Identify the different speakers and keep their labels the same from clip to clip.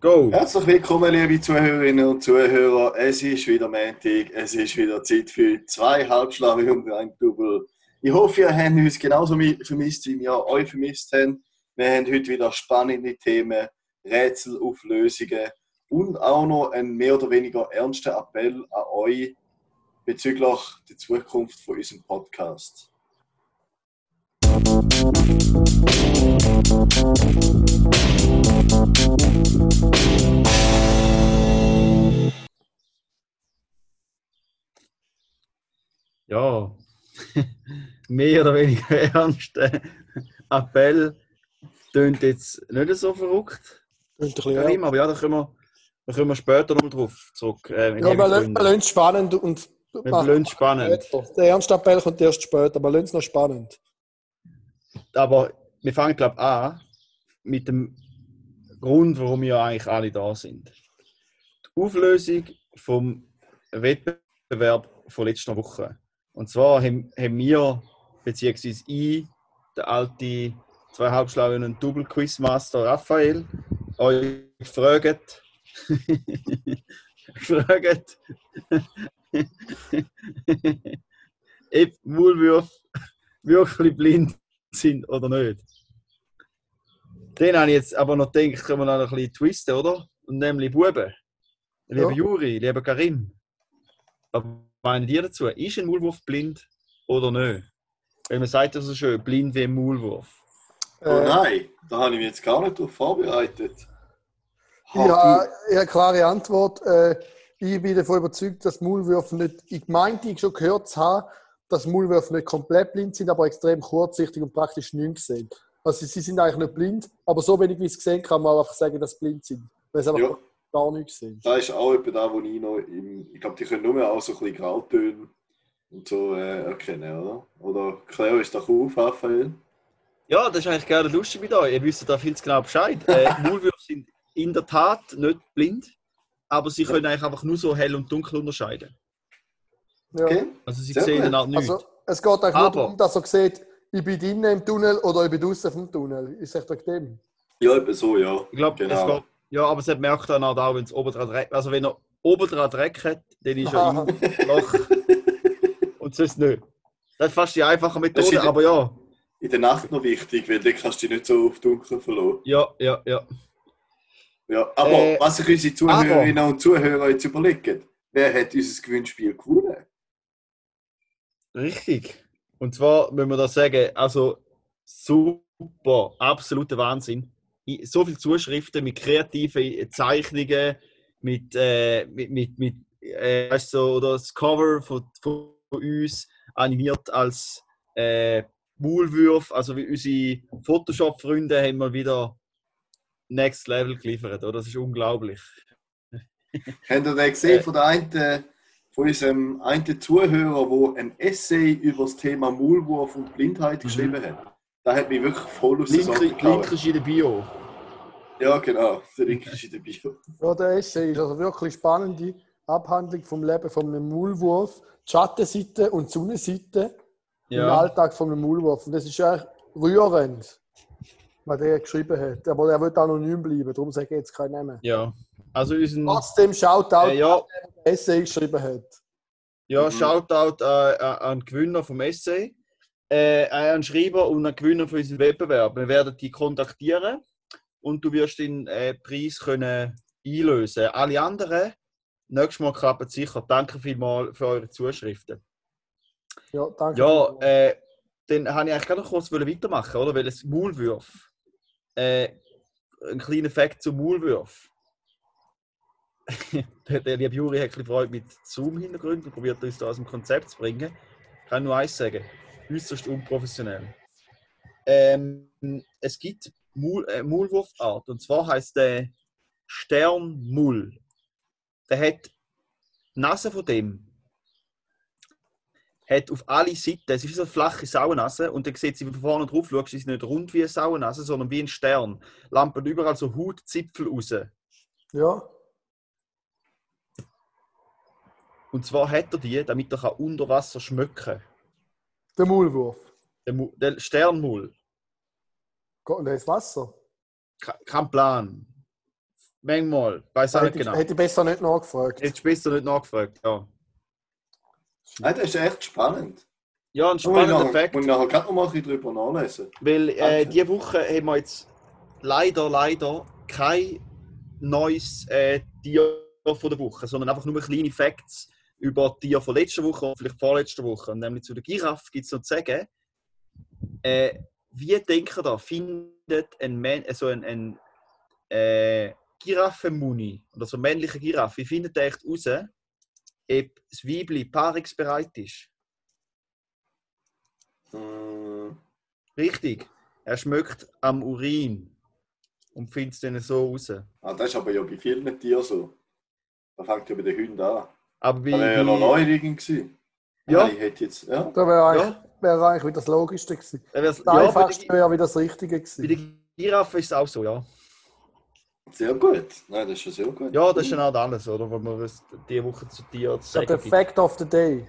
Speaker 1: Go!
Speaker 2: Herzlich willkommen, liebe Zuhörerinnen und Zuhörer. Es ist wieder Montag, es ist wieder Zeit für zwei Halbschlaue und ein Double. Ich hoffe, ihr habt uns genauso vermisst, wie wir euch vermisst haben. Wir haben heute wieder spannende Themen, Rätselauflösungen und auch noch einen mehr oder weniger ernsten Appell an euch bezüglich der Zukunft von unserem Podcast.
Speaker 1: Ja, mehr oder weniger ernster Appell tönt jetzt nicht so verrückt.
Speaker 3: Klingt ein bisschen
Speaker 1: Karim, aber ja, da können wir, da können wir später noch drauf zurück. Äh,
Speaker 3: Ja, wir lassen es spannend und
Speaker 1: wir lassen es spannend.
Speaker 3: später. Der ernste Appell kommt erst später, aber lassen es noch spannend.
Speaker 1: Aber wir fangen, glaube ich, an mit dem Grund, warum wir eigentlich alle da sind. Die Auflösung vom Wettbewerb von letzter Woche. Und zwar haben, haben wir, beziehungsweise ich, der alte zwei Halbschlauen und Double-Quizmaster Raphael, euch gefragt, gefragt, ob Maulwürfe wirklich blind sind oder nicht. Den habe ich jetzt aber noch gedacht, können wir noch ein bisschen twisten, oder? Und nämlich Buben. Lieber
Speaker 3: Ja.
Speaker 1: Juri, lieber Karim. Was meinen ihr dazu? Ist ein Maulwurf blind oder nicht? Weil man sagt ja so schön, blind wie ein Maulwurf.
Speaker 2: Oh
Speaker 3: Äh,
Speaker 2: nein, da habe ich mich jetzt gar nicht darauf vorbereitet. Ha,
Speaker 3: ja, ich habe eine klare Antwort. Äh, ich bin davon überzeugt, dass Maulwürfe nicht. Ich meinte, ich schon gehört zu haben, dass Maulwürfe nicht komplett blind sind, aber extrem kurzsichtig und praktisch nichts sehen. Also sie sind eigentlich nicht blind, aber so wenig wie es gesehen kann man einfach sagen, dass sie blind sind. Weil sie einfach
Speaker 2: Ja.
Speaker 3: Gar nichts sehen.
Speaker 2: Da ist auch etwa da, wo ich noch im, ich glaube, die können nur auch so ein bisschen Grautöne und so äh, erkennen, oder? Oder klär uns doch auf, Raphael.
Speaker 1: Ja, das ist eigentlich gerne lustig mit euch. Ihr wisst da viel zu genau Bescheid. Äh, Maulwürfe sind in der Tat nicht blind, aber sie können eigentlich einfach nur so hell und dunkel unterscheiden.
Speaker 3: Ja.
Speaker 2: Okay?
Speaker 1: Also sie
Speaker 2: Sehr
Speaker 1: sehen dann halt nichts.
Speaker 3: Also, es geht eigentlich nur
Speaker 1: Aber-
Speaker 3: darum, dass er sieht, ich bin drinnen im Tunnel oder ich bin draußen vom Tunnel. Ist echt dem.
Speaker 2: Ja, etwa so, ja.
Speaker 1: ich glaube,
Speaker 2: genau.
Speaker 1: es geht. Ja, aber es merkt dann halt auch, wenn es oben dran Dreck Also wenn er oben dran Dreck hat, dann ist er im Loch. und sonst nicht. Das ist fast die einfache Methode,
Speaker 2: der-
Speaker 1: aber ja.
Speaker 2: In der Nacht noch wichtig, weil dann kannst du dich nicht so auf Dunkel verlassen.
Speaker 1: Ja, ja, ja.
Speaker 2: Ja, aber
Speaker 1: Äh,
Speaker 2: was sich unsere Zuhörerinnen und Zuhörer jetzt überlegen, wer hat unser Gewinnspiel gewonnen?
Speaker 1: Richtig. Und zwar müssen wir da sagen, also super, absoluter Wahnsinn. So viele Zuschriften mit kreativen Zeichnungen, mit, äh, mit, mit, mit äh, weißt du, oder das Cover von, von uns animiert als äh, Maulwurf. Also wie unsere Photoshop-Freunde haben mal wieder Next Level geliefert, oder? Das ist unglaublich.
Speaker 2: Habt ihr den gesehen von der einen, von unserem einen Zuhörer, der ein Essay über das Thema Maulwurf und Blindheit
Speaker 1: Mhm.
Speaker 2: geschrieben hat? Da hat mich wirklich voll aus
Speaker 1: Link, Link ist in der Bio.
Speaker 2: Ja, genau. Der ist in der Bio.
Speaker 3: Ja, der Essay ist also wirklich spannende Abhandlung vom Leben von einem Maulwurf, die Schattenseite und die Sonnenseite im
Speaker 1: Ja.
Speaker 3: Alltag von einem Maulwurf. Und das ist eigentlich rührend, was der geschrieben hat. Aber er wird anonym bleiben, darum sage ich jetzt keinen Namen.
Speaker 1: ja. Also unseren,
Speaker 3: Trotzdem Shoutout,
Speaker 1: äh, ja,
Speaker 3: der den Essay geschrieben hat.
Speaker 1: Ja,
Speaker 2: Mhm.
Speaker 1: Shoutout äh, äh, an den Gewinner vom Essay, äh, an den Schreiber und an den Gewinner von unserem Wettbewerb. Wir werden die kontaktieren und du wirst den äh, Preis können einlösen. Alle anderen, nächstes Mal klappt es sicher. Danke vielmals für eure Zuschriften.
Speaker 3: Ja, danke.
Speaker 1: Ja, äh, dann habe ich eigentlich gerade noch kurz weitermachen, oder? Weil es Maulwürf. Äh, ein kleiner Fakt zum Maulwurf. der, der liebe Juri hat ein bisschen Freude mit Zoom-Hintergrund und probiert uns da aus dem Konzept zu bringen. Ich kann nur eins sagen: äußerst unprofessionell. Ähm, es gibt Maul, äh, Maulwurfart und zwar heißt der Sternmull. Der hat die Nase von dem hat auf alle Seiten, es ist so eine flache Sauernase und dann sieht sie, wenn du vorne drauf schaust, ist nicht rund wie eine Sauernase, sondern wie ein Stern. Lampen überall so Hautzipfel raus.
Speaker 3: Ja,
Speaker 1: Und zwar hat er die, damit er unter Wasser schmecken kann.
Speaker 3: der Maulwurf.
Speaker 1: Der, Mu- der Sternmull.
Speaker 3: Und ist Wasser.
Speaker 1: Ke- Kein Plan. Manchmal. Weiß auch nicht
Speaker 3: hätte,
Speaker 1: genau.
Speaker 3: hätte ich besser nicht nachgefragt.
Speaker 1: Jetzt bist du nicht nachgefragt. Ja,
Speaker 2: Nein, das ist echt spannend.
Speaker 1: ja ein spannender
Speaker 2: nachher,
Speaker 1: Fakt.
Speaker 2: und nachher kann man mal ein bisschen drüber nachlesen.
Speaker 1: Weil äh, diese Woche haben wir jetzt leider, leider kein neues äh, Tier von der Woche, sondern einfach nur kleine Facts über die Tiere von letzter Woche und vielleicht vorletzter Woche. Und nämlich zu der Giraffe gibt es noch zu sagen, äh, wie denkt ihr da, findet ein, Man also ein, ein äh, Giraffenmuni oder so ein männlicher Giraffe, wie findet der echt raus, ob das Weibli paarungsbereit ist?
Speaker 2: Hm,
Speaker 1: Richtig. Er schmeckt am Urin und findet es dann so raus.
Speaker 2: ah, das ist aber ja bei vielen Tieren so. Da fängt ja bei den Hunden an.
Speaker 1: Aber bei,
Speaker 2: Das wäre ja noch Neuerungen gewesen.
Speaker 1: Ja.
Speaker 2: Ich hätte jetzt, ja.
Speaker 3: Da wäre
Speaker 1: ja,
Speaker 3: wäre eigentlich wieder das Logischste gewesen. Das
Speaker 1: ja, bei,
Speaker 3: Einfachste
Speaker 1: der,
Speaker 3: wäre wieder das Richtige
Speaker 1: bei
Speaker 3: gewesen.
Speaker 1: der Giraffe ist es auch so, ja.
Speaker 2: Sehr gut. Nein, das ist schon sehr gut.
Speaker 1: Ja, das ist dann halt alles, oder? Wir es diese Woche zu dir zu
Speaker 3: So, der
Speaker 1: sagen gibt.
Speaker 3: Fact of the Day.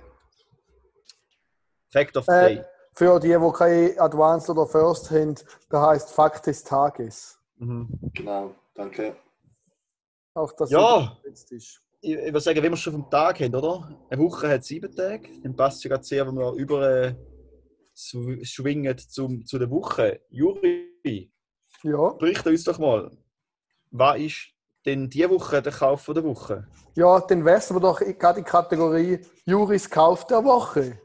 Speaker 1: Fact of the
Speaker 3: Äh,
Speaker 1: Day.
Speaker 3: Für die, die keine Advanced oder First haben, der heißt Fakt des Tages.
Speaker 1: Mhm.
Speaker 2: Genau, danke.
Speaker 3: Auch das
Speaker 1: Ja.
Speaker 3: jetzt ist.
Speaker 1: Ich, ich würde sagen, wenn wir es schon vom Tag haben, oder? Eine Woche hat sieben Tage. Dann passt es ja gerade sehr, wenn wir über äh, schwingen zum, zu der Woche. Juri,
Speaker 3: Ja.
Speaker 1: berichte uns doch mal, was ist denn diese Woche der Kauf von der Woche?
Speaker 3: ja, dann wechseln wir doch gerade die Kategorie Juris Kauf der Woche.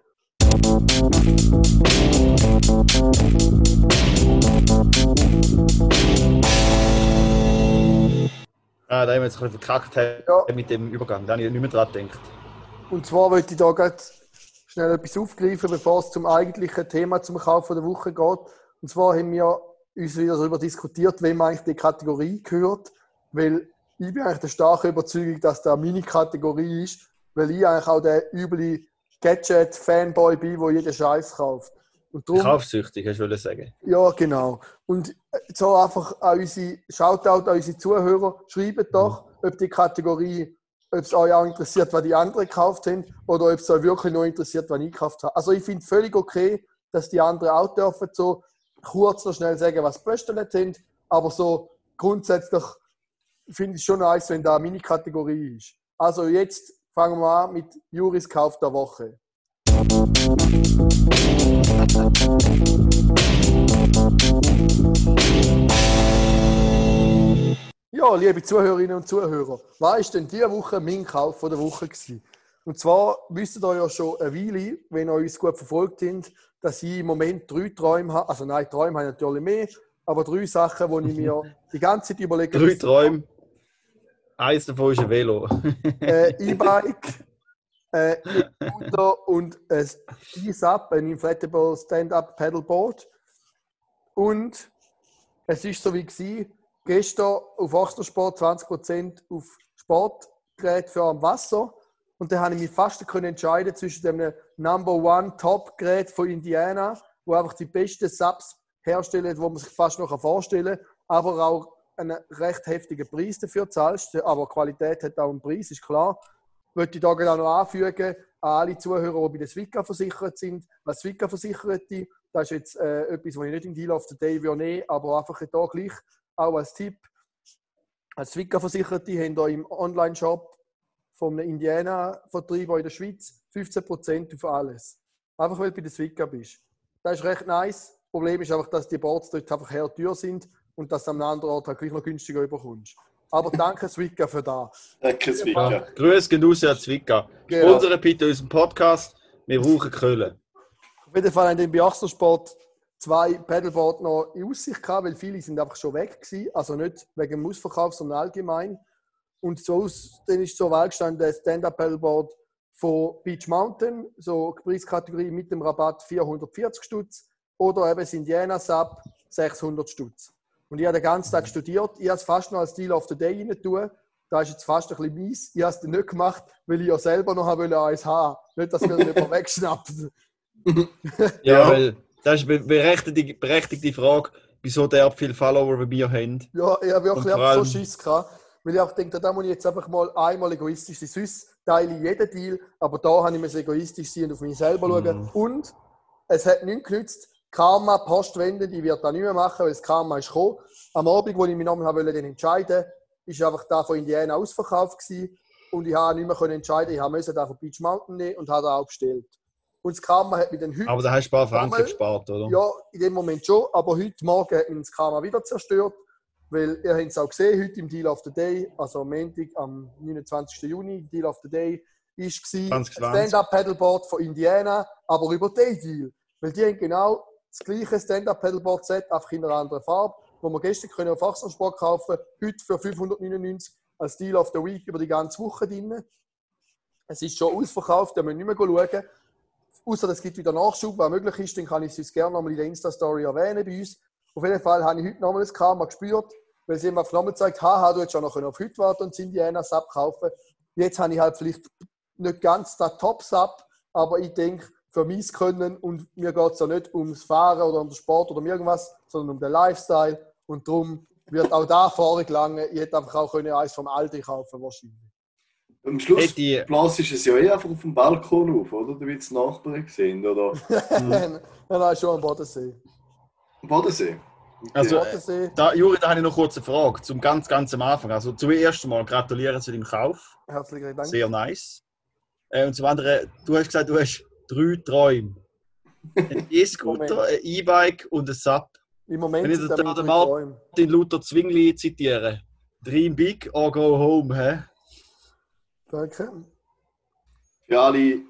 Speaker 1: Ah, da haben wir jetzt ein bisschen verkackt
Speaker 3: Ja.
Speaker 1: mit dem Übergang. Da habe ich nicht mehr dran gedacht.
Speaker 3: Und zwar wollte ich da gerade schnell etwas aufgreifen, bevor es zum eigentlichen Thema zum Kauf der Woche geht. Und zwar haben wir uns wieder darüber diskutiert, wem eigentlich die Kategorie gehört. Weil ich bin eigentlich der starken Überzeugung, dass da meine Kategorie ist, weil ich eigentlich auch der üble Gadget-Fanboy bin, der jeden Scheiß kauft. Und darum,
Speaker 1: Kaufsüchtig, hast du wollen sagen.
Speaker 3: ja, genau. Und äh, so einfach an unsere, Shoutout an unsere Zuhörer, schreibt doch, ob die Kategorie, ob es euch auch interessiert, was die anderen gekauft haben, oder ob es euch wirklich nur interessiert, was ich gekauft habe. Also ich finde völlig okay, dass die anderen auch dürfen so kurz noch schnell sagen, was bestellt haben, aber so grundsätzlich finde ich schon nice, wenn da meine Kategorie ist. Also jetzt fangen wir an mit Juris Kauf der Woche. Ja, liebe Zuhörerinnen und Zuhörer, was ist denn diese Woche mein Kauf von der Woche gewesen? Und zwar wisst ihr ja schon eine Weile, wenn ihr uns gut verfolgt habt, dass ich im Moment drei Träume habe. Also nein, Träume habe ich natürlich mehr, aber drei Sachen, die ich mir die ganze Zeit überlege.
Speaker 1: Drei Träume. Eins davon ist ein Velo.
Speaker 3: äh, E-Bike, äh, E-Scooter und ein E-Sub, ein Inflatable Stand-Up Paddleboard. Und es ist so wie gewesen, gestern auf Ochtersport 20% auf Sportgerät für am Wasser. Und dann habe ich mich fast können entscheiden zwischen dem Number One Top Gerät von Indiana, wo einfach die besten Subs herstellen, wo man sich fast noch vorstellen kann, aber auch einen recht heftigen Preis dafür zahlst. Aber Qualität hat auch einen Preis, ist klar. Möchte ich da auch noch anfügen an alle Zuhörer, die bei der Swika versichert sind. Als Swika Versicherte, das ist jetzt äh, etwas, was ich nicht in Deal of the Day will aber einfach hier gleich auch als Tipp. Als Swika Versicherte haben hier im Online-Shop vom Indiana-Vertrieb in der Schweiz 15% auf alles. Einfach weil du bei der Swika bist. Das ist recht nice. Das Problem ist einfach, dass die Boards dort einfach her teuer sind und dass du am anderen Ort halt gleich noch günstiger überkommst. Aber danke Swika für das.
Speaker 2: Danke,
Speaker 1: Ja.
Speaker 2: Zwicka.
Speaker 1: Grüß gehen raus an Zwickau.
Speaker 3: Genau.
Speaker 1: Sponsere bitte unseren Podcast. Wir brauchen Köln.
Speaker 3: Auf jeden Fall haben wir bei Achselsport zwei Paddleboard noch in Aussicht gehabt, weil viele sind einfach schon weg gewesen. Also nicht wegen dem Ausverkauf, sondern allgemein. Und so dann ist zur Wahl gestanden ein Stand-Up-Paddleboard von Beach Mountain, so Preiskategorie mit dem Rabatt 440 Stutz oder eben das Indiana Sub 600 Stutz. Und ich habe den ganzen Tag studiert. Ich habe es fast noch als Deal of the Day rein tun. Da ist jetzt fast ein bisschen mies. Ich habe es nicht gemacht, weil ich ja selber noch wollte eins haben. Nicht, dass mir das jemand wegschnappt.
Speaker 1: Ja. weil das ist eine berechtigte, berechtigte Frage, wieso der viele Follower bei mir haben.
Speaker 3: Ja, ich habe wirklich einfach so
Speaker 1: allem-
Speaker 3: Schiss gehabt. Weil ich auch denke, da muss ich jetzt einfach mal einmal egoistisch sein. Sonst teile ich jeden Deal, aber da habe ich mir egoistisch sein und auf mich selber schauen.
Speaker 1: Mhm.
Speaker 3: Und es hat nichts genützt. Karma, Postwende, die wird da nicht mehr machen, weil das Karma ist gekommen. Am Abend, wo ich mich nochmal wollte, entscheiden ist einfach da von Indiana ausverkauft gewesen. Und ich habe nicht mehr entscheiden, ich müssen da von Beach Mountain nehmen und habe da auch bestellt. Und das Karma hat mich dann heute,
Speaker 1: Aber da hast du ein paar Franken
Speaker 3: Einmal-
Speaker 1: gespart, oder?
Speaker 3: ja, in dem Moment schon, aber heute Morgen hat mich das Karma wieder zerstört, weil ihr habt es auch gesehen, heute im Deal of the Day, also am Montag, am 29. Juni, Deal of the Day, ist gewesen, ein
Speaker 1: 2020.
Speaker 3: Stand-Up-Pedalboard von Indiana, aber über den Deal. Weil die haben genau das gleiche Stand-Up-Pedalboard-Set, einfach in einer anderen Farbe, wo wir gestern können auf Achsensport kaufen heute für 599 als Deal of the Week über die ganze Woche drin. Es ist schon ausverkauft, da müssen wir nicht mehr schauen. Außer es gibt wieder Nachschub, was möglich ist, dann kann ich es gerne nochmal in der Insta-Story erwähnen bei uns. Auf jeden Fall habe ich heute nochmal das Karma gespürt, weil sie mir auf nochmal gezeigt haha, du hättest auch noch auf heute warten und sind die einer Sub kaufen. Jetzt habe ich halt vielleicht nicht ganz das Top-Sub, aber ich denke, für mein Können und mir geht es ja nicht ums Fahren oder um den Sport oder um irgendwas, sondern um den Lifestyle und darum wird auch da vorgelangen. Ich hätte einfach auch eins vom Aldi kaufen wahrscheinlich.
Speaker 2: Am Schluss
Speaker 1: Hätte ich-
Speaker 2: blasst es ja eh einfach auf dem Balkon auf, oder? Damit es die Nachbarn sehen, oder?
Speaker 3: Nein, nein, schon am Bodensee.
Speaker 2: Am Bodensee. Okay.
Speaker 1: Also,
Speaker 3: Bodensee,
Speaker 1: Da, Juri, da habe ich noch kurz eine Frage zum ganz, ganz am Anfang. Also zuerst mal gratulieren zu deinem Kauf.
Speaker 3: herzlichen Dank.
Speaker 1: Sehr nice. Äh, und zum anderen, du hast gesagt, du hast drei Träume. Ein E-Scooter, ein E-Bike und ein Sub.
Speaker 3: Im Moment
Speaker 1: Wenn ich den. Den Luther Zwingli zitieren. Dream big or go home. Hä?
Speaker 3: Danke.
Speaker 2: Für alle, die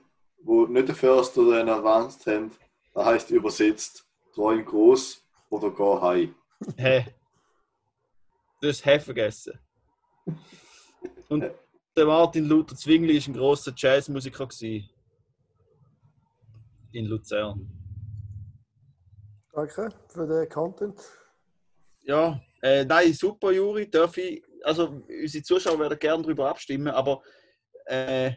Speaker 2: nicht den First oder einen Advanced haben, das heisst übersetzt, träum groß oder geh heim.
Speaker 1: Hä? Du hast Hä vergessen. Und der Martin Luther Zwingli war ein grosser Jazzmusiker. In Luzern.
Speaker 3: Danke für den Content.
Speaker 1: Ja, äh, nein, super, Juri. Darf ich, also, unsere Zuschauer werden gerne darüber abstimmen, aber äh,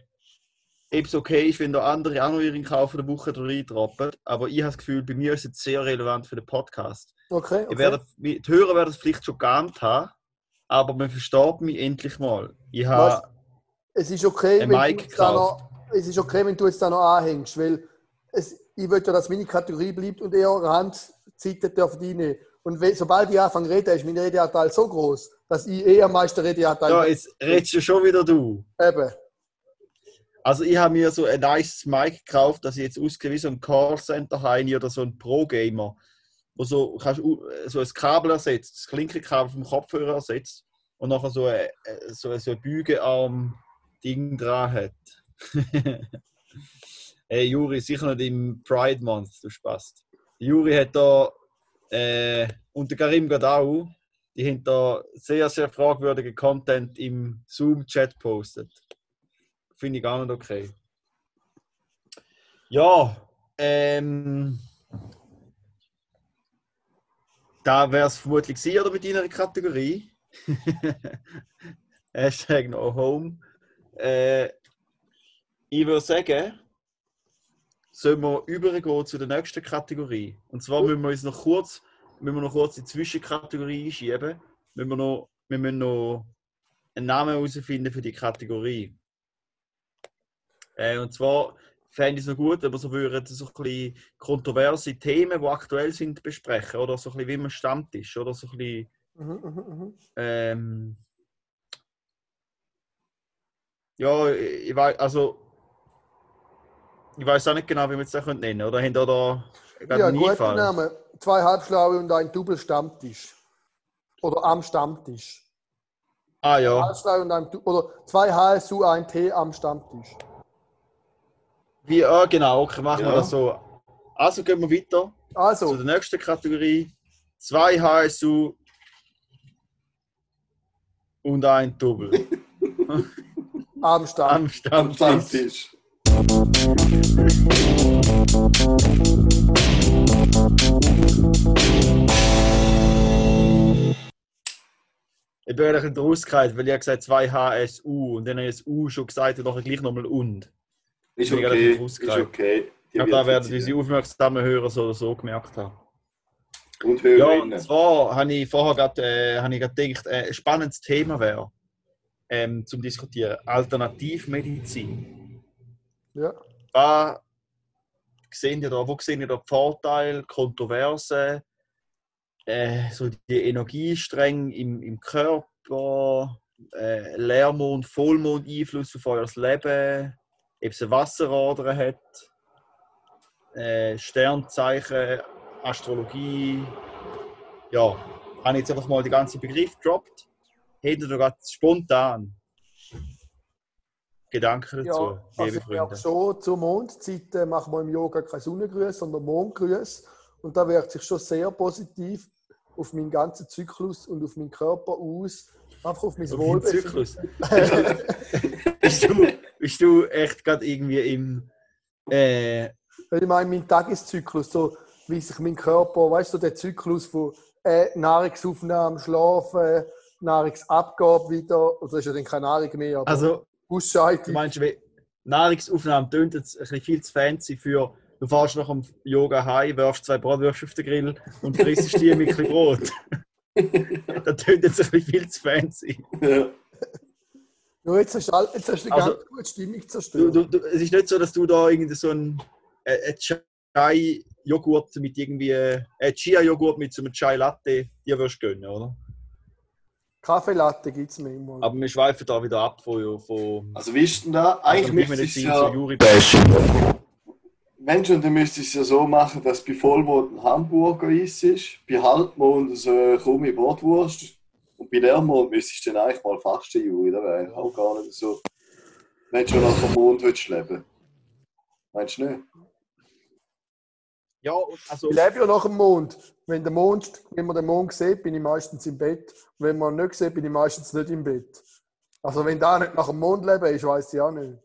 Speaker 1: ob es okay ist, wenn da andere auch noch ihren Kauf der Woche reintrappen. Aber ich habe das Gefühl, bei mir ist es sehr relevant für den Podcast.
Speaker 3: Okay,
Speaker 1: Ich
Speaker 3: okay.
Speaker 1: werde, die Hörer werden es vielleicht schon geahnt haben, aber man versteht mich endlich mal. Ich habe,
Speaker 3: Es ist okay, wenn
Speaker 1: Mic
Speaker 3: du jetzt da
Speaker 1: gekauft.
Speaker 3: noch, es ist okay, wenn du jetzt da noch anhängst, weil es, ich will ja, dass meine Kategorie bleibt und eher Randzeiten dürfen die nicht. Und wenn, sobald ich anfange zu reden, ist mein Redeanteil so groß, dass ich eher am meisten Redeanteil
Speaker 1: ja, jetzt redest du schon wieder du.
Speaker 3: Eben.
Speaker 1: Also ich habe mir so ein nice Mic gekauft, dass ich jetzt ausgehe wie so ein Callcenter Heini oder so ein Pro-Gamer, wo so, kannst, so ein Kabel ersetzt, das Klinkenkabel vom Kopfhörer ersetzt und nachher so ein, so, so Bügearm-Ding dran hat. hey Juri, sicher nicht im Pride Month, du Spaß. Juri hat da äh, und der Karim Gadau, die haben da sehr, sehr fragwürdigen Content im Zoom-Chat postet. Finde ich gar nicht okay. Ja, ähm. Da wäre es vermutlich gewesen, oder mit deiner Kategorie. Hashtag no home. Äh, ich würde sagen, sollen wir übergehen zu der nächsten Kategorie. Und zwar müssen wir uns noch kurz, müssen wir noch kurz die Zwischenkategorie einschieben. Müssen wir, noch, wir müssen noch einen Namen herausfinden für die Kategorie. Äh, und zwar fände ich es noch gut, wir so würden, so ein bisschen kontroverse Themen, die aktuell sind, besprechen. Oder so ein bisschen wie man Stammtisch. Oder so ein bisschen,
Speaker 3: Mhm, mhm, mhm.
Speaker 1: ähm, ja, ich weiß, also, ich weiß auch nicht genau, wie man es da nennen könnte. Oder haben da da
Speaker 3: Ja,
Speaker 1: einen Einfall?
Speaker 3: Name. Zwei Halbschlaue und ein Double-Stammtisch. Oder am Stammtisch.
Speaker 1: Ah ja,
Speaker 3: Halbschlaue und ein, oder zwei HSU, ein T am Stammtisch.
Speaker 1: Wie, ah, genau, okay, machen wir
Speaker 2: Ja.
Speaker 1: das so. Also gehen wir weiter zu
Speaker 3: Also,
Speaker 1: der nächsten Kategorie. Zwei HSU und ein Double.
Speaker 3: am Stammtisch.
Speaker 1: Am
Speaker 2: Am
Speaker 1: Stammtisch.
Speaker 2: Stammtisch.
Speaker 1: Ich bin eigentlich in rausgekommen, weil ich gesagt zwei HSU und dann habe ich das U schon gesagt und nachher gleich nochmal und.
Speaker 2: Ist
Speaker 1: ich
Speaker 2: okay,
Speaker 1: relativ
Speaker 2: ist okay.
Speaker 1: Ich
Speaker 2: Die
Speaker 1: glaube, da werden unsere aufmerksamen Hörer so oder so gemerkt haben.
Speaker 2: Und
Speaker 1: Ja,
Speaker 2: Hörerinnen.
Speaker 1: und zwar habe ich vorher gerade, äh, habe ich gedacht, äh, ein spannendes Thema wäre ähm, zum Diskutieren. Alternativmedizin.
Speaker 3: Ja.
Speaker 1: Was sehen ihr da, wo sehen ihr da die Vorteile, Kontroversen, äh, so die Energiestränge im, im Körper, äh, Leermond, Vollmond Einfluss auf euer Leben, ob es eine Wasserader hat, äh, Sternzeichen, Astrologie. Ja, habe ich jetzt einfach mal die ganzen Begriffe gedroppt. Hättet ihr gerade spontan Gedanken dazu,
Speaker 3: Ja, also
Speaker 1: liebe
Speaker 3: ich
Speaker 1: Freunde?
Speaker 3: schon, zur Mondzeit machen wir im Yoga kein Sonnengrüß, sondern Mondgrüß. Und da wirkt sich schon sehr positiv auf meinen ganzen Zyklus und auf meinen Körper aus. Einfach auf mein
Speaker 1: den
Speaker 3: Wohlbefinden.
Speaker 1: Zyklus. bist, du, bist du echt gerade irgendwie im. Äh,
Speaker 3: ich meine, mein Tageszyklus, so wie sich mein Körper, weißt du, so der Zyklus von äh, Nahrungsaufnahme, Schlafen, Nahrungsabgabe wieder, oder ist ja dann keine Nahrung mehr, aber
Speaker 1: also, du
Speaker 3: Ausscheidung.
Speaker 1: meinst, wie Nahrungsaufnahme tönt jetzt ein bisschen viel zu fancy für. Du fährst nach dem Yoga heim, wirfst zwei Bratwürste auf den Grill und frisst die mit ein bisschen Brot. das tönt jetzt ein bisschen viel zu fancy.
Speaker 2: Ja.
Speaker 3: Nur jetzt hast du, all- jetzt hast du eine
Speaker 1: Also,
Speaker 3: ganz gute Stimmung zerstört.
Speaker 1: du, du, es ist nicht so, dass du da irgendwie so ein, äh, ein Chai-Joghurt mit irgendwie. Äh, Chia-Joghurt mit so einem Chai-Latte dir wirst gönnen, oder?
Speaker 3: Kaffeelatte gibt es manchmal.
Speaker 1: Aber wir schweifen da wieder ab von. von
Speaker 2: Also wie ist denn da? Eigentlich
Speaker 1: von
Speaker 2: müsste es
Speaker 1: Medizin
Speaker 2: ja...
Speaker 1: Juri
Speaker 2: Mensch, und dann müsste es ja so machen, dass bei Vollmond ein Hamburger Eis ist, bei Halbmond so eine krumme Bratwurst und bei Leermond müsstest du dann eigentlich mal fasten, Juri. Das wäre auch gar nicht so. Wenn du schon nach dem Mond willst leben Meinst du nicht?
Speaker 1: Ja, und also.
Speaker 3: Ich lebe ja nach dem Mond. Wenn, der Mond. wenn man den Mond sieht, bin ich meistens im Bett. Und wenn man ihn nicht sieht, bin ich meistens nicht im Bett. Also wenn da nicht nach dem Mond leben ist, weiß ich auch nicht.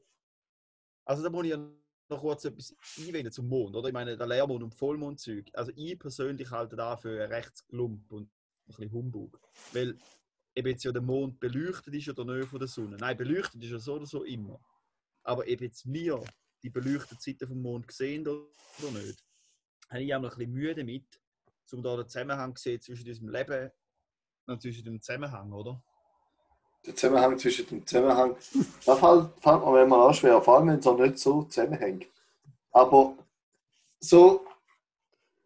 Speaker 1: Also da muss ich ja noch kurz etwas einwenden zum Mond, oder? Ich meine, der Leermond und Vollmondzeug. Also ich persönlich halte da für rechts Glump und bisschen Humbug. Weil eben jetzt ja der Mond beleuchtet ist oder nicht von der Sonne. Nein, beleuchtet ist er so oder so immer. Aber eben jetzt wir die beleuchtete Seite vom Mond sehen oder nicht, habe ich auch noch ein bisschen Mühe damit, um da den Zusammenhang zu sehen zwischen unserem Leben und zwischen dem Zusammenhang, oder?
Speaker 2: Der Zusammenhang zwischen dem Zusammenhang. Da fällt, fällt mir manchmal auch schwer, vor allem wenn es auch nicht so zusammenhängt. Aber so.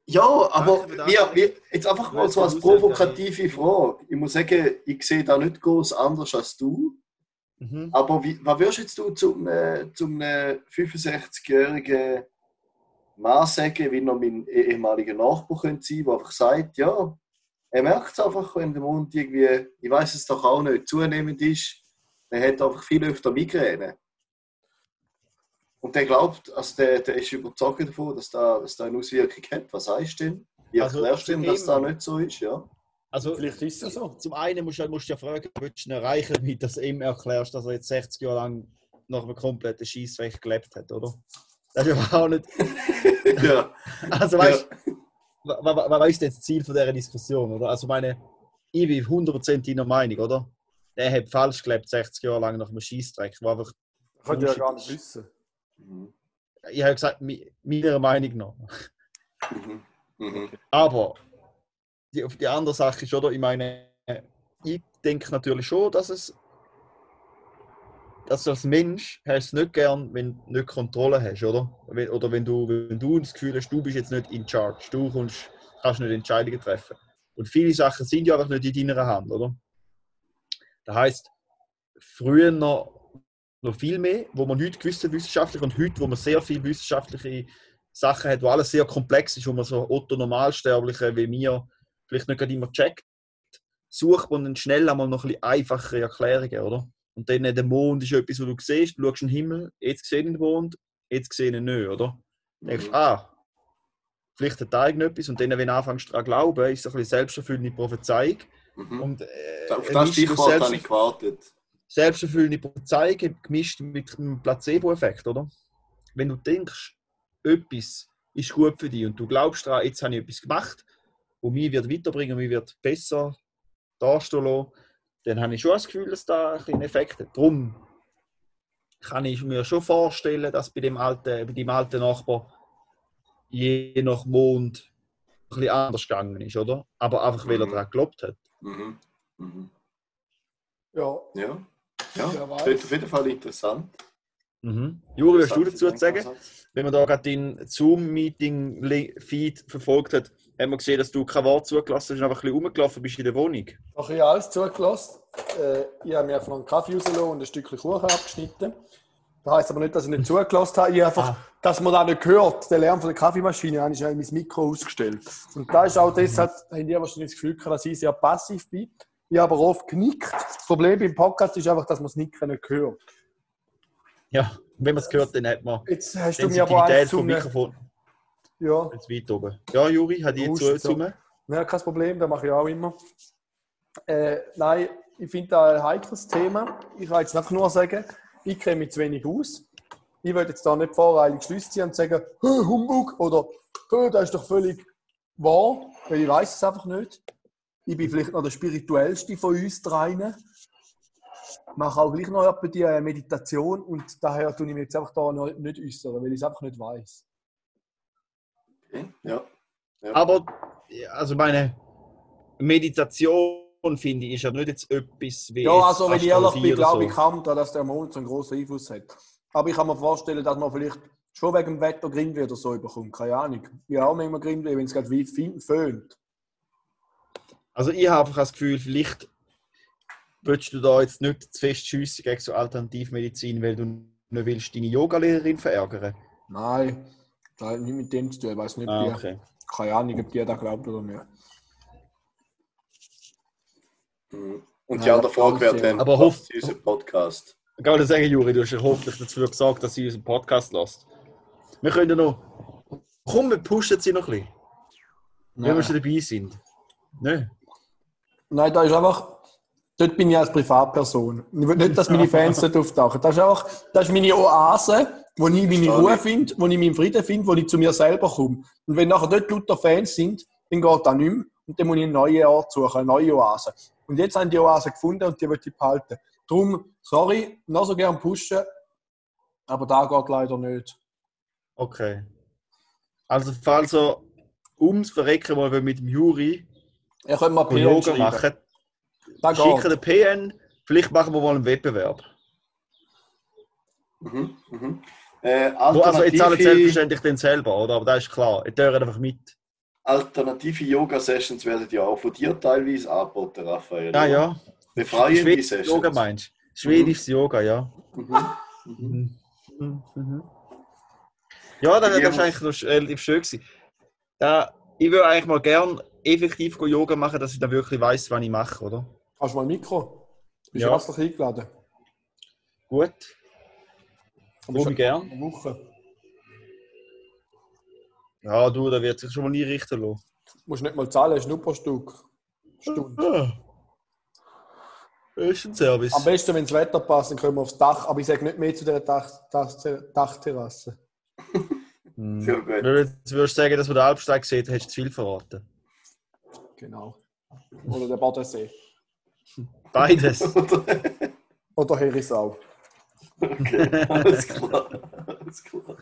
Speaker 2: Ja, aber
Speaker 1: das.
Speaker 2: wie, jetzt einfach mal so als provokative Frage. Ich muss sagen, ich sehe da nicht groß anders als du.
Speaker 1: Mhm.
Speaker 2: Aber wie, was würdest jetzt du zum, äh, zum äh, 65-jährigen Mann sagen, wie noch mein ehemaliger Nachbar könnte sein, der einfach sagt, ja, er merkt es einfach, wenn der Mond irgendwie, ich weiß es doch auch nicht, zunehmend ist, er hat einfach viel öfter Migräne. Und der glaubt, also der, der ist überzeugt davon, dass da, dass da eine Auswirkung hat. Was heißt denn? Wie
Speaker 1: Also,
Speaker 2: erklärst du denn, dass
Speaker 1: eben.
Speaker 2: da nicht so ist? Ja?
Speaker 1: Also,
Speaker 3: Vielleicht ist es so.
Speaker 1: Zum einen musst du, musst du ja fragen, willst du ihn erreichen, damit du ihm erklärst, dass er jetzt 60 Jahre lang nach einem kompletten Schießweg gelebt hat, oder? Das ist ja auch nicht.
Speaker 2: ja.
Speaker 1: Also, weißt du, wa- was ist denn das Ziel von dieser Diskussion, oder? Also, meine, ich bin 100% deiner Meinung, oder? Er hat falsch gelebt, 60 Jahre lang nach einem einfach,
Speaker 3: Kann ich ja gar nicht wissen.
Speaker 2: Mhm.
Speaker 1: ich habe gesagt, meiner Meinung nach.
Speaker 2: Mhm. Mhm.
Speaker 1: Aber die, auf die andere Sache ist, oder? Ich meine, ich denke natürlich schon, dass es dass du als Mensch hast es nicht gern, wenn du nicht Kontrolle hast, oder? Wenn- Oder wenn du, wenn du das Gefühl hast, du bist jetzt nicht in charge, du kommst, kannst nicht Entscheidungen treffen. Und viele Sachen sind ja einfach nicht in deiner Hand, oder? Das heißt, früher noch, viel mehr, wo man gewusst hat, wissenschaftlich und heute, wo man sehr viele wissenschaftliche Sachen hat, wo alles sehr komplex ist, wo man so Otto Normalsterbliche wie mir vielleicht nicht immer checkt, sucht man dann schnell einmal noch ein bisschen einfachere Erklärungen, oder? Und dann der Mond ist etwas, wo du siehst, du schaust den Himmel, jetzt sehe ich den Mond, jetzt sehe ich ihn nicht, oder? Dann denkst du, ah, vielleicht hat da irgendetwas und dann, wenn du anfängst daran zu glauben, ist es ein bisschen selbsterfüllende Prophezeiung.
Speaker 2: Mhm.
Speaker 1: Und, äh,
Speaker 2: Auf das Stichwort habe ich gewartet.
Speaker 1: Selbsterfüllende Prophezeiung gemischt mit einem Placebo-Effekt, oder? Wenn du denkst, etwas ist gut für dich und du glaubst daran, jetzt habe ich etwas gemacht, wo mich wird weiterbringen, mich wird besser dastehen lassen, dann habe ich schon das Gefühl, dass da ein Effekt hat. Darum kann ich mir schon vorstellen, dass bei dem alten, bei dem alten Nachbar je nach Mond ein bisschen anders gegangen ist, oder? Aber einfach, weil er
Speaker 2: Mhm.
Speaker 1: daran geglaubt hat.
Speaker 2: Mhm. Mhm.
Speaker 3: Ja,
Speaker 2: Ja. Ja, ist auf jeden Fall interessant.
Speaker 1: Mhm. Juri, was hast du dazu zu sagen? Wenn man da gerade den Zoom-Meeting-Feed verfolgt hat, haben wir gesehen, dass du kein Wort zugelassen hast und einfach ein bisschen rumgelaufen bist in der Wohnung.
Speaker 3: habe ich alles zugelassen. äh, ich habe mir einfach noch einen Kaffee rausgelassen und ein Stückchen Kuchen abgeschnitten. Das heisst aber nicht, dass ich nicht zugelassen habe. Ich einfach,
Speaker 1: Ah.
Speaker 3: dass man das nicht hört, den Lärm von der Kaffeemaschine, habe ich mein Mikro ausgestellt. Und da ist auch deshalb, haben die wahrscheinlich das Gefühl dass ich sehr passiv bin. Ich habe aber oft genickt. Das Problem beim Podcast ist einfach, dass man das Nicken nicht hört.
Speaker 1: Ja, wenn man es hört, dann hat man
Speaker 3: Jetzt hast du mir aber eins
Speaker 1: vom. Mikrofon
Speaker 3: Ja,
Speaker 1: jetzt weit oben. Ja, Juri, hat die
Speaker 3: Hust
Speaker 1: zu zusammen?
Speaker 3: Ja, kein Problem, das mache ich auch immer. Äh, nein, ich finde das ein heikles Thema. Ich kann jetzt einfach nur sagen, ich kenne mich zu wenig aus. Ich will jetzt da nicht voreilig Schlüsse ziehen und sagen, «Hä, Humbug oder «Hä, das ist doch völlig wahr, weil ich weiß es einfach nicht. Ich bin vielleicht noch der spirituellste von uns dreien. Mache auch gleich noch die äh, Meditation und daher tue ich mich jetzt einfach da noch nicht äußern, weil ich es einfach nicht weiß.
Speaker 2: Okay. Ja.
Speaker 1: Aber, ja, also meine Meditation, finde ich, ist ja nicht jetzt etwas wie.
Speaker 3: Ja, also wenn ich ehrlich bin, glaube
Speaker 1: so.
Speaker 3: ich kaum, daran, dass der Mond so einen großen Einfluss hat. Aber ich kann mir vorstellen, dass man vielleicht schon wegen dem Wetter Grindweh oder so bekommt. Keine Ahnung. Ich habe auch manchmal Grindweh, wenn es gerade wie föhnt.
Speaker 1: Also ich habe einfach das Gefühl, vielleicht willst du da jetzt nicht zu fest schiessen gegen so Alternativmedizin, weil du nicht willst deine Yogalehrerin verärgern.
Speaker 3: Nein, das hat nichts mit dem zu tun. Ich weiß nicht,
Speaker 1: Ah,
Speaker 3: wie,
Speaker 1: okay.
Speaker 3: keine Ahnung, ob die da glaubt oder nicht.
Speaker 2: Mhm. Und die
Speaker 3: Ja,
Speaker 2: andere Frage wäre dann,
Speaker 1: Aber
Speaker 2: was
Speaker 1: hoff-
Speaker 2: ist unser Podcast?
Speaker 1: Ich kann dir sagen, Juri, du hast ja hoffentlich dafür gesagt, dass sie unseren Podcast lässt. Wir können ja noch. Komm, wir pushen sie noch ein bisschen, wenn wir schon dabei sind. Ne?
Speaker 3: Nein, da ist einfach. Dort bin ich als Privatperson. Ich will nicht, dass meine Fans dort auftauchen. Das ist einfach, das ist meine Oase, wo ich meine Ruhe finde, wo ich meinen Frieden finde, wo ich zu mir selber komme. Und wenn nachher dort lauter Fans sind, dann geht das nicht mehr. Und dann muss ich einen neuen Ort suchen, eine neue Oase. Und jetzt haben die Oase gefunden und die will ich behalten. Darum, sorry, noch so gern pushen, aber da geht leider nicht.
Speaker 1: Okay. Also, falls ihr ums Verrecken mal mit dem Juri
Speaker 3: Ihr könnt mal PN
Speaker 1: Yoga
Speaker 3: schreiben.
Speaker 1: machen,
Speaker 3: geht.
Speaker 1: den PN, vielleicht machen wir mal einen Wettbewerb.
Speaker 2: Mhm. Mhm. Äh,
Speaker 1: also, jetzt zahlen
Speaker 2: alternative,
Speaker 1: selbstverständlich den selber, oder? Aber das ist klar. Ihr dürft einfach mit.
Speaker 2: alternative Yoga-Sessions werden ja auch von dir teilweise angeboten, Raphael.
Speaker 1: Ja, ja.
Speaker 2: Befreiende
Speaker 1: Schwedisches
Speaker 2: Sessions.
Speaker 1: Yoga meinst du? Schwedisches Yoga, ja.
Speaker 2: Mhm. Mhm.
Speaker 1: Mhm. Mhm. Ja, das, das ist eigentlich noch relativ schön gewesen. Da, ich würde eigentlich mal gern effektiv go Yoga machen, dass ich dann wirklich weiß, was ich mache, oder?
Speaker 3: Hast du mal ein Mikro? Bist
Speaker 1: Ja.
Speaker 3: du herzlich eingeladen?
Speaker 1: Gut.
Speaker 3: Aber
Speaker 1: ich gern.
Speaker 3: eine Woche.
Speaker 1: Ja, du, da wird sich schon mal nie richten lassen.
Speaker 3: Du musst nicht mal zahlen, Schnupperstück. Stunde.
Speaker 1: Ah. Das ist ein Service.
Speaker 3: Am besten, wenn das Wetter passt, dann können wir aufs Dach. Aber ich sage nicht mehr zu dieser Dach, Dach, Dachterrasse.
Speaker 1: Hm.
Speaker 2: Sehr gut.
Speaker 1: Wenn du jetzt würdest sagen, dass man den Alpsteig sieht, hättest du zu viel verraten.
Speaker 3: Genau. Oder der Badensee.
Speaker 1: Beides.
Speaker 3: Oder Herisau.
Speaker 2: okay, alles klar. Alles klar.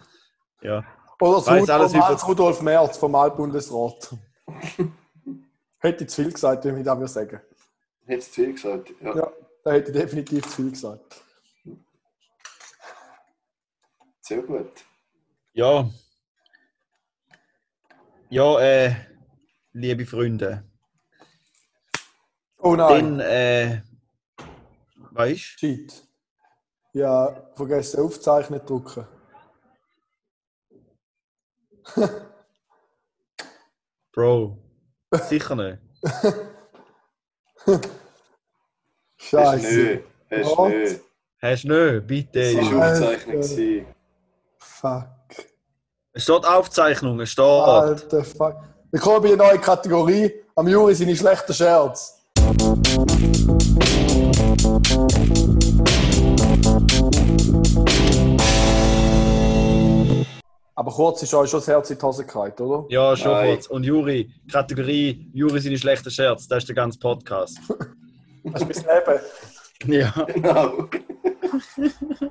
Speaker 1: ja.
Speaker 3: Oder das
Speaker 1: Weiss
Speaker 3: Rud
Speaker 1: alles
Speaker 3: vom
Speaker 1: über-
Speaker 3: Hans Rudolf Merz vom Altbundesrat. hätte ich zu viel gesagt, wenn ich das würde sagen.
Speaker 2: Hättest du viel gesagt? Ja.
Speaker 3: Ja, da hätte ich definitiv zu viel gesagt.
Speaker 2: Sehr gut.
Speaker 1: Ja. Ja, äh, liebe Freunde.
Speaker 3: Oh nein,
Speaker 1: Dann, äh, weißt
Speaker 3: Cheat. Ja, vergessen aufzeichnen drücken.
Speaker 1: Bro, sicher nicht.
Speaker 2: Hast du
Speaker 3: Scheiße.
Speaker 2: Hast du nicht.
Speaker 1: Hast du nicht? Bitte.
Speaker 3: Ja.
Speaker 2: war. Aufzeichnung.
Speaker 3: Fuck.
Speaker 1: Es steht Aufzeichnung, es steht.
Speaker 3: Alter Fuck. Willkommen bei einer neuen Kategorie. Am Juri seine schlechten Scherz. Aber kurz ist euch schon das Herz in die Hose gehalten, oder?
Speaker 1: Ja, schon
Speaker 2: Nein.
Speaker 1: kurz. Und Juri, Kategorie Juri seine schlechten Scherz, das ist der ganze Podcast.
Speaker 3: Das ist mein Leben.
Speaker 1: ja.
Speaker 2: Genau.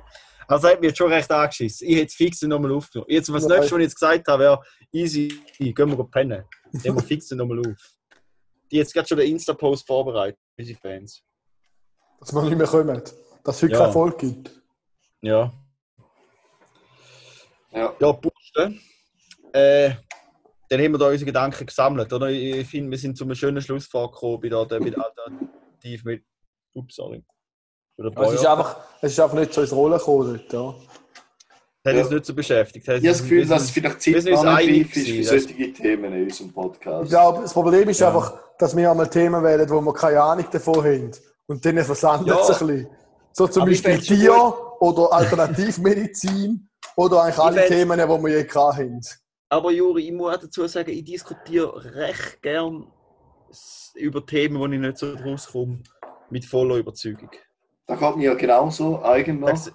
Speaker 1: Also hat mich jetzt schon recht angeschissen. Ich hätte es fix nochmal aufgenommen. Jetzt, was das
Speaker 3: Nein.
Speaker 1: nächste, was ich jetzt gesagt habe, wäre easy, gehen wir pennen. Nehmen wir fix nochmal auf. Die jetzt gerade schon den Insta-Post vorbereitet, unsere Fans.
Speaker 3: Dass wir nicht mehr kommen. Dass es heute
Speaker 1: Ja.
Speaker 3: keinen Erfolg gibt.
Speaker 1: Ja.
Speaker 2: Ja.
Speaker 1: Ja, Pusten. Äh, dann haben wir da unsere Gedanken gesammelt. Oder? Ich finde, wir sind zu einem schönen Schluss vorgekommen bei der, der Alternativ mit Ups, sorry.
Speaker 3: Es ist, einfach, es ist einfach nicht so ins Rollen gekommen dort, ja.
Speaker 1: Hat
Speaker 2: Ja.
Speaker 1: uns nicht so beschäftigt. Hat
Speaker 2: Ich habe das Gefühl, dass
Speaker 1: sind-
Speaker 2: vielleicht Zeit ist für solche Themen in unserem Podcast.
Speaker 3: Ich glaube, das Problem ist
Speaker 1: Ja.
Speaker 3: einfach, dass wir einmal Themen wählen, wo wir keine Ahnung davon haben. Und dann versandet
Speaker 1: Ja.
Speaker 3: es ein bisschen. So zum
Speaker 1: Aber
Speaker 3: Beispiel Tier oder Alternativmedizin oder eigentlich alle
Speaker 1: fänd's-
Speaker 3: Themen, die wir je haben.
Speaker 1: Aber Juri, ich muss auch dazu sagen, ich diskutiere recht gern über Themen, wo ich nicht so rauskomme, mit voller Überzeugung.
Speaker 2: Da kommt mir ja genauso eigentlich.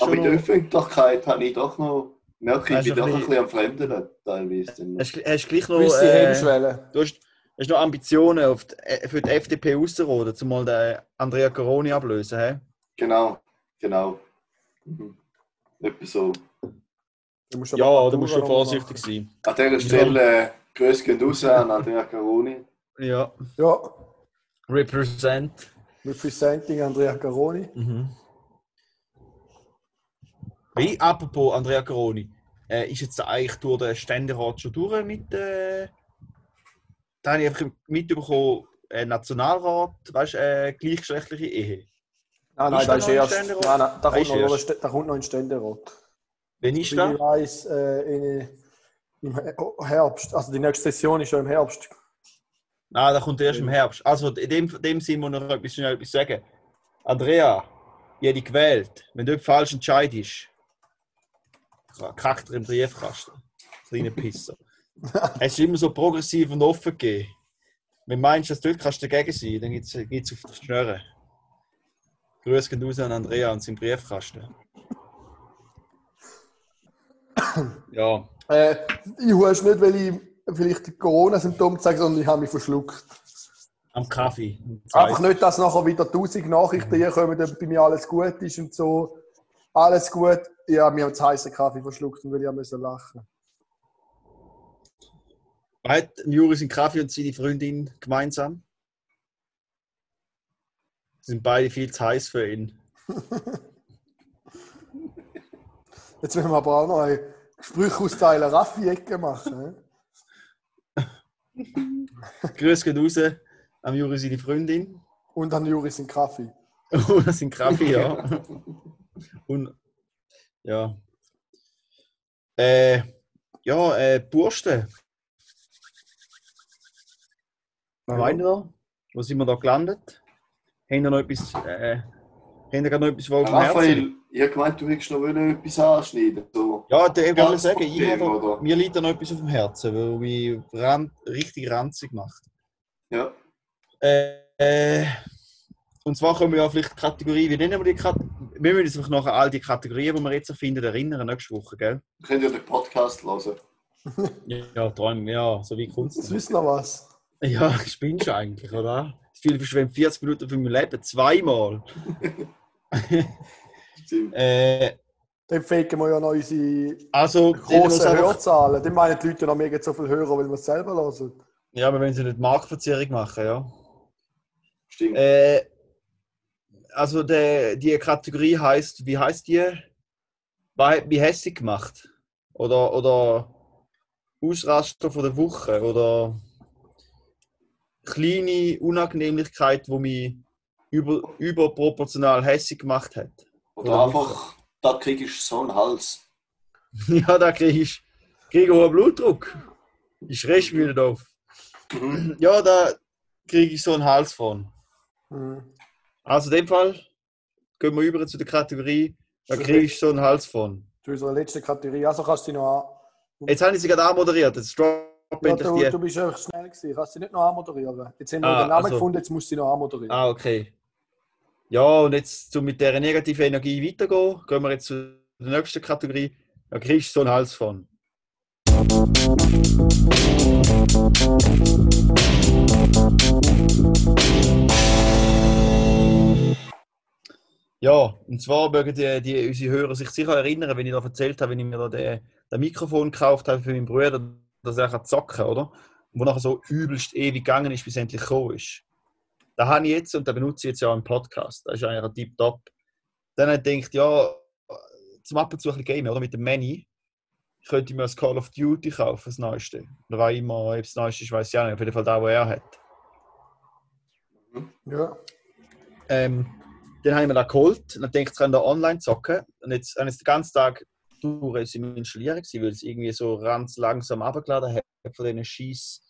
Speaker 2: Aber in der
Speaker 1: noch,
Speaker 2: Öffentlichkeit habe ich doch noch, merke ich, bin doch
Speaker 1: ein
Speaker 2: bisschen am Fremden teilweise.
Speaker 1: hast, hast gleich noch, äh, du hast, hast noch Ambitionen auf die, äh, für die FDP auszuroden, zumal den Andrea Coroni ablösen. He?
Speaker 2: Genau, genau. Mhm. Etwa so.
Speaker 3: Du musst
Speaker 1: Ja,
Speaker 3: aber
Speaker 1: da musst du vorsichtig sein.
Speaker 2: An dieser Stelle äh, Grüße gehen raus an Andrea Caroni.
Speaker 1: Ja.
Speaker 3: Ja,
Speaker 1: represent.
Speaker 3: Representing Andrea Caroni.
Speaker 1: Mhm. Wie, apropos Andrea Coroni, äh, ist jetzt eigentlich durch den Ständerat schon durch mit. Äh, da habe ich einfach mitbekommen, äh, Nationalrat, weißt du, äh, gleichgeschlechtliche Ehe.
Speaker 3: Nein, nein, da ist erst. Nein, nein, da kommt,
Speaker 1: ist
Speaker 3: noch,
Speaker 1: erst.
Speaker 3: da kommt noch ein Ständerat.
Speaker 1: Wenn ist
Speaker 3: Wie
Speaker 1: da?
Speaker 3: ich weiss, äh, in, im oh, Herbst. Also die nächste Session ist ja im Herbst.
Speaker 1: Ah, da kommt erst im Herbst. Also in dem, dem Sinn muss ich noch etwas, schnell etwas sagen. Andrea, ich habe dich gewählt. Wenn du falsch entscheidest, kackt er im Briefkasten. Kleiner Pisser. es ist immer so progressiv und offen gegeben. Wenn du meinst, dass du dort kannst dagegen sein dann geht es auf die Schnurren. Grüße gehen raus an Andrea und seinen Briefkasten. ja,
Speaker 3: Äh, ich husch nicht, weil ich vielleicht Corona-Symptome zeige, sondern ich habe mich verschluckt.
Speaker 1: am Kaffee.
Speaker 3: Einfach nicht, dass nachher wieder tausend Nachrichten hier kommen, ob bei mir alles gut ist und so. Alles gut. Habe mir zu heißen Kaffee verschluckt und weil ich musste lachen.
Speaker 1: Hat Juri seinen Kaffee und seine Freundin gemeinsam? Sie sind beide viel zu heiß für ihn.
Speaker 3: Jetzt müssen wir aber auch noch ein Sprüche austeilen, Raffi-Ecke machen.
Speaker 1: Grüß geht raus an Juri seine Freundin.
Speaker 3: Und dann Juri seinen Kaffee.
Speaker 1: Und das sind Kaffee, ja. Und ja. Äh, ja, äh, Bursten. Was
Speaker 3: Ja.
Speaker 1: ihr da? Wo sind wir da gelandet? Haben ihr noch etwas, äh, haben ihr gerade noch etwas Herzen?
Speaker 2: Raphael, ich habe gemeint, du hättest noch wollen etwas anschneiden. So.
Speaker 1: Ja, der wollte
Speaker 2: Ganz
Speaker 1: sagen, ich
Speaker 2: Problem,
Speaker 1: habe,
Speaker 2: oder?
Speaker 1: mir liegt da noch etwas auf dem Herzen, weil mich ran, richtig ranzig macht.
Speaker 2: Ja.
Speaker 1: Äh, äh, und zwar kommen wir ja vielleicht die Kategorie, wie nennen wir die Kategorie? Wir müssen uns einfach nachher all die Kategorien, die wir jetzt erfinden, erinnern, nächste Woche, gell?
Speaker 2: Wir können ja den Podcast hören.
Speaker 1: Ja, träumen, ja, so wie Kunst.
Speaker 3: Jetzt wisst ihr noch was.
Speaker 1: Ja, spinnst du eigentlich, oder? Das ich verschwende 40 Minuten von meinem Leben, zweimal.
Speaker 2: Stimmt.
Speaker 1: Äh,
Speaker 3: Dann faken wir ja noch unsere
Speaker 1: also,
Speaker 3: grossen Hörzahlen. Dann meinen die Leute noch mega so viel hören, weil wir es selber hören.
Speaker 1: ja, aber wenn sie nicht Marktverzerrung machen, ja.
Speaker 2: Stimmt.
Speaker 1: Äh, also der, die Kategorie heißt, wie heißt die? Wie hässig gemacht? Oder, oder Ausraster von der Woche? Oder kleine Unangenehmlichkeit, die mich über, überproportional hässig gemacht hat?
Speaker 2: Oder
Speaker 1: oder
Speaker 2: einfach, da kriegst du so einen Hals.
Speaker 1: ja, da kriege ich, krieg ich hohen Blutdruck. Ich schreck mich nicht auf.
Speaker 2: Mhm.
Speaker 1: Ja, da kriege ich so einen Hals von.
Speaker 3: Mhm.
Speaker 1: Also in dem Fall gehen wir über zu der Kategorie, da kriege ich so einen Hals von.
Speaker 3: Zu unserer letzten Kategorie. Also kannst du dich noch an.
Speaker 1: Jetzt habe ich sie gerade anmoderiert. Jetzt droppe
Speaker 3: Ja, du,
Speaker 1: die.
Speaker 3: du bist einfach schnell gewesen. Kannst du dich nicht noch anmoderieren? Jetzt haben wir
Speaker 1: Ah,
Speaker 3: den Namen
Speaker 1: also-
Speaker 3: gefunden, jetzt musst du sie noch anmoderieren.
Speaker 1: Ah, okay. Ja, und jetzt um mit dieser negativen Energie weitergehen, gehen wir jetzt zu der nächsten Kategorie. Da kriegst du so einen Hals von. Ja, und zwar mögen die, die, unsere Hörer sich sicher erinnern, wenn ich da erzählt habe, wenn ich mir da den, den Mikrofon gekauft habe für meinen Bruder, dass er kann zocken kann, oder? Und wo nachher so übelst ewig gegangen ist, bis er endlich gekommen ist. Da habe ich jetzt, und da benutze ich jetzt ja auch im Podcast, das ist eigentlich ein Tip-Top. Dann habe ich gedacht, ja, zum ab und zu ein bisschen Game, oder? Mit dem Manny könnte ich mir das Call of Duty kaufen, das Neueste. Oder war immer, ob das Neueste ist, weiß ich auch nicht. Auf jeden Fall da, wo er hat.
Speaker 3: Ja.
Speaker 1: Ähm, dann habe ich mir das geholt und dann denke ich, kann da online zocken. Und jetzt habe ich den ganzen Tag durch im Installieren gewesen, weil es irgendwie so ganz langsam abgeladen hat von diesen scheiß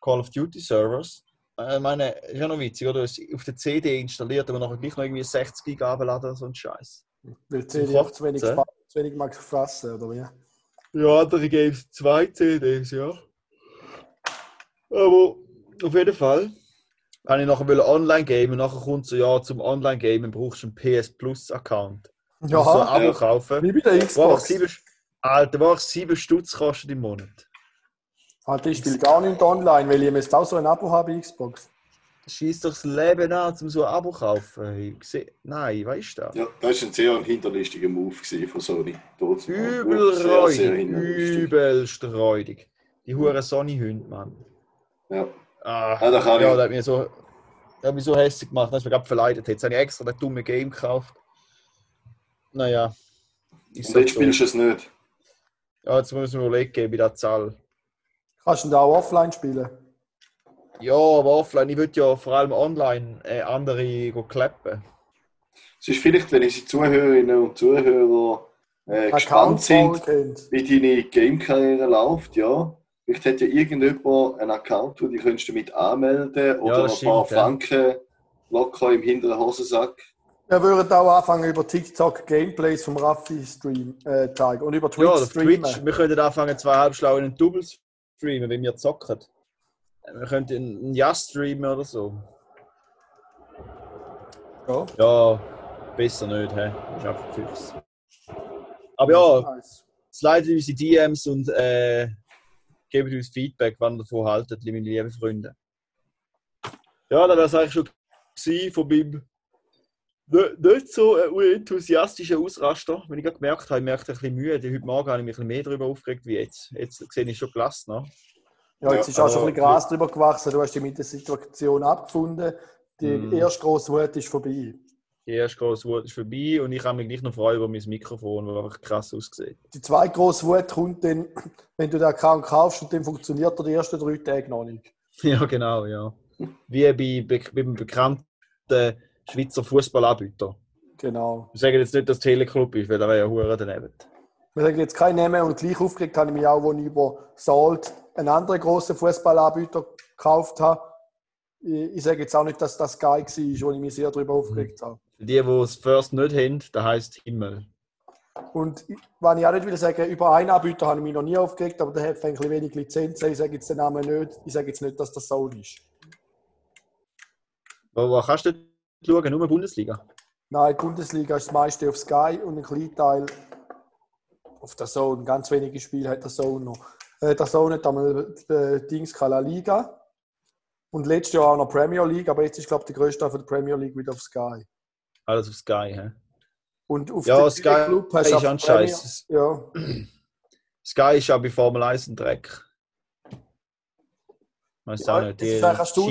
Speaker 1: Call of Duty Servers. Äh, Ich meine, ist ja noch witzig, oder? Es ist auf der CD installiert, aber nachher gleich noch irgendwie 60 Gig abladen oder so ein Scheiß.
Speaker 3: Weil die CD auch zu wenig,
Speaker 1: Kotzen.
Speaker 3: Spa- zu wenig mag fassen, oder wie?
Speaker 1: Ja, andere Games zwei CDs, ja. Aber auf jeden Fall habe ich nachher online gamen. Nachher kommt so, ja, zum online gamen brauchst du einen PS Plus Account. Musst so ein
Speaker 3: Ja,
Speaker 1: Abo
Speaker 2: Ja.
Speaker 1: kaufen.
Speaker 3: wie bei der Xbox.
Speaker 1: sieben, Alter, wo einfach sieben Stutz kostet im Monat.
Speaker 3: Halt, ich spiele gar nicht online, weil ich müsste auch so ein Abo haben bei Xbox.
Speaker 1: Schießt doch das Leben an, um so ein Abo zu kaufen. Ich seh- Nein, was ist das?
Speaker 2: Ja, das war ein sehr hinterlistiger Move von Sony. Dort
Speaker 1: Übel
Speaker 2: Sehr, sehr
Speaker 1: räudig.
Speaker 2: hinterlistig.
Speaker 1: Übelst räudig. Die hure Sony-Hunde, Mann.
Speaker 2: Ja.
Speaker 1: Ah,
Speaker 2: Ja, da kann
Speaker 1: ja,
Speaker 2: ich.
Speaker 1: das hat mich so, das hat mich so hässlich gemacht, dass ich mir gerade verleidet hat. Jetzt habe ich extra das dumme Game gekauft. Naja.
Speaker 2: Und jetzt spielst du es nicht.
Speaker 1: Ja, jetzt muss ich mir überlegen, wie das Zahl.
Speaker 3: Kannst du denn da auch offline spielen?
Speaker 1: Ja, aber offline, ich würde ja vor allem online äh, andere go klappen.
Speaker 2: Es ist vielleicht, wenn unsere Zuhörerinnen und Zuhörer äh, gespannt sind,
Speaker 3: kennt.
Speaker 2: wie deine Game-Karriere läuft, ja. Vielleicht hat ja irgendjemand einen Account, wo du könntest damit anmelden oder
Speaker 1: Ja,
Speaker 2: ein paar. Franken locker im hinteren Hosensack.
Speaker 3: Wir würden auch anfangen, über TikTok Gameplays vom Raffi stream, äh, zeigen und über Twitch
Speaker 1: Ja,
Speaker 3: streamen.
Speaker 1: Twitch. Wir könnten anfangen, zwei halbschlau in einen Double streamen, wenn wir zocken. Wir könnten einen Ja streamen oder so.
Speaker 3: Ja.
Speaker 1: Ja, besser nicht, hä? Ist einfach fix. Aber ja, slide unsere DMs und äh, gebt uns Feedback, wann ihr davon haltet, meine lieben Freunde. Ja, wäre es eigentlich schon von meinem nicht, nicht so äh, enthusiastischen Ausraster. Wenn ich gerade gemerkt habe, ich merkte ein bisschen müde. Heute Morgen habe ich mich ein bisschen mehr darüber aufgeregt wie jetzt. Jetzt sehe ich schon gelassen. Ne?
Speaker 3: Ja, jetzt ist auch schon ein bisschen Gras drüber gewachsen. Du hast dich mit der Situation abgefunden. Die
Speaker 1: Mhm.
Speaker 3: erste grosse Wut ist vorbei.
Speaker 1: Die erste große Wut ist vorbei und ich kann mich gleich noch freuen über mein Mikrofon, das einfach krass aussieht.
Speaker 3: Die zweite grosse Wut kommt dann, wenn du den Account kaufst und dann funktioniert er die ersten drei Tage noch nicht.
Speaker 1: Ja, genau, ja. Wie bei, bei, beim bekannten Schweizer Fußballanbieter.
Speaker 3: Genau.
Speaker 1: Wir sagen jetzt nicht, dass Teleclub ist, weil da wäre ja Hure daneben.
Speaker 3: Wir sagen jetzt keinen Namen und gleich aufgeregt habe ich mich auch, als ich über Salt einen anderen grossen Fußballanbieter gekauft habe. Ich, sage jetzt auch nicht, dass das geil war, wo ich mich sehr darüber aufgeregt habe.
Speaker 1: Für die, die es First nicht haben, das heisst Himmel.
Speaker 3: Und wenn ich auch nicht will sagen, über einen Anbieter habe ich mich noch nie aufgeregt, aber der hat ein bisschen wenig Lizenzen. Ich sage jetzt den Namen nicht. Ich sage jetzt nicht, dass das Soul ist.
Speaker 1: Wo, wo kannst du schauen? Nur Bundesliga?
Speaker 3: Nein, die Bundesliga ist das meiste auf Sky und ein kleiner Teil auf der Zone. Ganz wenige Spiele hat der Zone noch. Äh, der Zone hat einmal äh, Dings La Liga. Und letztes Jahr auch noch Premier League, aber jetzt ist, glaube ich, der größte Teil von der Premier League wieder auf Sky.
Speaker 1: Alles auf Sky. He?
Speaker 3: Und auf
Speaker 1: Ja, Sky
Speaker 3: Club hast
Speaker 1: ist
Speaker 3: du
Speaker 1: ein Scheiß.
Speaker 3: Ja,
Speaker 1: Sky ist auch bei Formel 1 ein Dreck. Weißt du
Speaker 3: Ja,
Speaker 1: auch die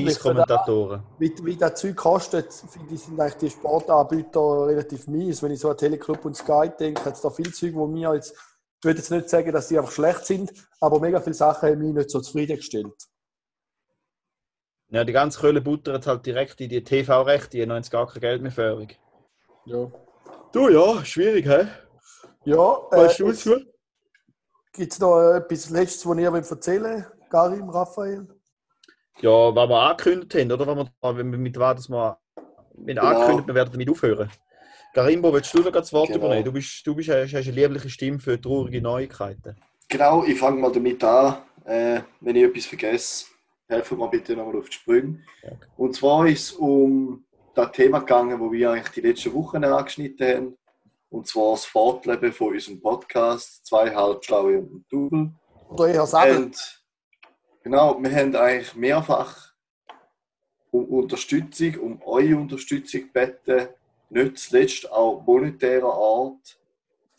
Speaker 1: Scheiß-Kommentatoren.
Speaker 3: wie, wie das Zeug kostet, finde ich, sind eigentlich die Sportanbieter relativ mies. Wenn ich so an Teleclub und Sky denke, hat es da viel Zeug, wo mir jetzt, ich würde jetzt nicht sagen, dass die einfach schlecht sind, aber mega viele Sachen haben mich nicht so zufriedengestellt.
Speaker 1: Ja, die ganze Köhle buttert halt direkt in die TV-Rechte, die haben jetzt gar kein Geld mehr fähig.
Speaker 3: Ja.
Speaker 1: Du ja, schwierig, hä?
Speaker 3: Ja,
Speaker 1: Weißt
Speaker 3: äh,
Speaker 1: du was? du?
Speaker 3: gibt es noch etwas Letztes, was ihr erzählen wollt, Karim, Raphael?
Speaker 1: Ja, was wir angekündigt haben, oder? Was wir, wenn wir mit was das mal wenn
Speaker 2: Genau.
Speaker 1: angekündigt, wir werden damit aufhören. Garimbo, willst du noch das Wort
Speaker 2: Genau.
Speaker 1: übernehmen? Du, bist, du bist, hast eine liebliche Stimme für traurige Neuigkeiten.
Speaker 2: Genau, ich fange mal damit an. Äh, wenn ich etwas vergesse, helfen mir bitte nochmal auf die Sprünge.
Speaker 1: Ja, okay.
Speaker 2: Und zwar ist es um das Thema gegangen, wo wir eigentlich die letzten Wochen angeschnitten haben. Und zwar das Fortleben von unserem Podcast, zwei Halbschlaue und ein Double.
Speaker 3: Oder eher?
Speaker 2: Und genau, wir haben eigentlich mehrfach um Unterstützung, um eure Unterstützung gebeten, nicht zuletzt auch monetärer Art.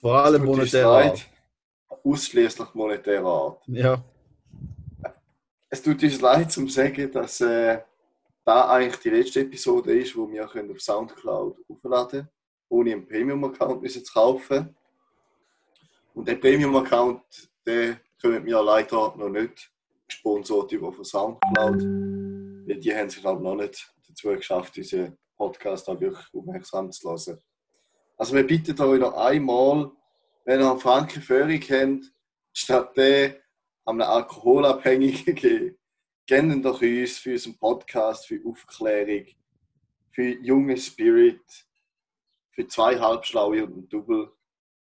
Speaker 1: Vor allem
Speaker 2: Tut uns
Speaker 1: monetär.
Speaker 2: leid, Ausschließlich monetärer Art.
Speaker 1: Ja.
Speaker 2: Es tut uns leid zu sagen, dass äh, da eigentlich die letzte Episode ist, wo wir können auf Soundcloud aufladen können, ohne einen Premium-Account zu kaufen. Und den Premium-Account, den können wir leider noch nicht gesponsert über von Soundcloud. Die haben es, glaube ich, noch nicht dazu geschafft, unseren Podcast auch wirklich aufmerksam zu hören. Also wir bitten euch noch einmal, wenn ihr einen Franken Föhring habt, statt der an einem Alkoholabhängigen geben, gerne doch uns für unseren Podcast, für Aufklärung, für junge Spirit, für zwei Halbschlaue und ein Double.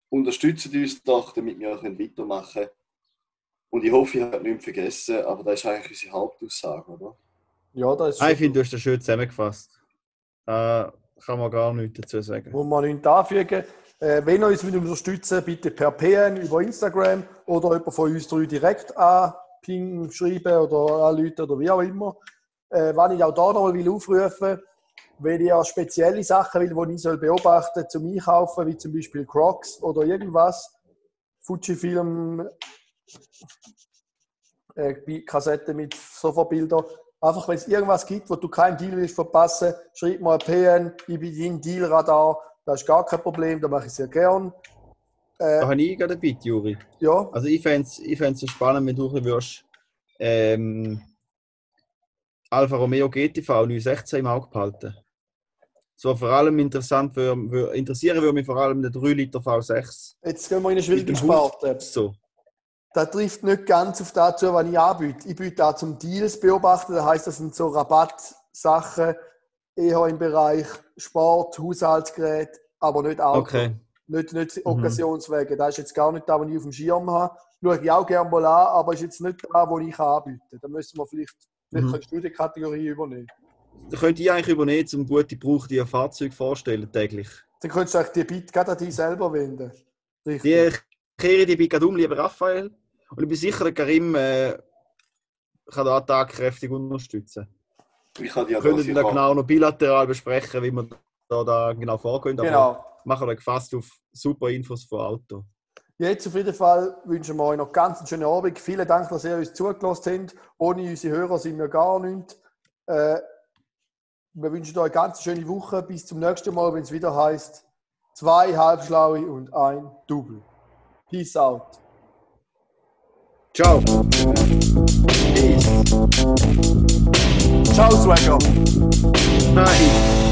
Speaker 2: Unterstützt uns doch, damit wir auch weitermachen können. Und ich hoffe, ich habe nichts vergessen, aber das ist eigentlich unsere Hauptaussage, oder?
Speaker 3: Ja, das ist
Speaker 1: Ah, ich finde, du hast das schön zusammengefasst. Da kann man gar nichts dazu sagen.
Speaker 3: muss man nichts anfügen. Äh, wenn ihr uns unterstützen bitte per PN über Instagram oder jemand von uns drei direkt anpingen, schreiben oder anrufen oder wie auch immer. Äh, was ich auch da noch will aufrufen wenn ihr spezielle Sachen will, die ich soll beobachten soll, zum Einkaufen, wie zum Beispiel Crocs oder irgendwas, Fujifilm, äh, Kassette mit Sofabildern. Einfach, wenn es irgendwas gibt, wo du keinen Deal willst verpassen, schreib mal ein PN, ich bin dein Dealradar, das ist gar kein Problem, das mache ich sehr gern. Äh,
Speaker 1: Da habe ich gerade ein Bit, Juri.
Speaker 3: ja,
Speaker 1: Also ich fände es ich fänd's so spannend, wenn du würdest, ähm, Alfa Romeo GTV 916 im Auge behalten. So vor allem interessant wür, wür, interessieren würde mich vor allem der 3 Liter V6.
Speaker 3: jetzt gehen wir in eine schwierige. Sparte.
Speaker 1: So.
Speaker 3: Das trifft nicht ganz auf das zu, was ich anbiete. Ich biete da zum Deals beobachten, das heisst, das sind so Rabattsachen, eher im Bereich Sport, Haushaltsgerät, aber nicht Auto.
Speaker 1: Okay.
Speaker 3: Nicht, nicht
Speaker 1: Mhm.
Speaker 3: Occasionswege. Das ist jetzt gar nicht da, was ich auf dem Schirm habe. Schaue ich auch gerne mal an, aber ist jetzt nicht da, wo ich anbieten kann. Da müssen wir vielleicht, vielleicht
Speaker 1: Mhm.
Speaker 3: kannst du die Kategorie übernehmen.
Speaker 1: Da könnt ihr eigentlich übernehmen, um gute gebrauchte Fahrzeuge vorstellen täglich.
Speaker 3: Dann könntest du eigentlich die Bit gerade an dich selber wenden. Richtig.
Speaker 1: Kehre die bei Gadum, lieber Raphael. Und ich bin sicher, der Karim äh, kann da tatkräftig unterstützen.
Speaker 2: Ich kann
Speaker 1: Wir können dann genau noch bilateral besprechen, wie wir da, da genau vorgehen. Aber
Speaker 3: Genau.
Speaker 1: machen wir gefasst auf super Infos von Auto.
Speaker 3: Jetzt auf jeden Fall wünschen wir euch noch ganz einen schönen Abend. Vielen Dank, dass ihr uns zugelassen habt. Ohne unsere Hörer sind wir gar nichts. Äh, wir wünschen euch eine ganz schöne Woche. Bis zum nächsten Mal, wenn es wieder heißt: zwei Halbschlaue und ein Double. Peace out.
Speaker 1: Ciao! Peace.
Speaker 3: Ciao, Swagger.
Speaker 1: Nein!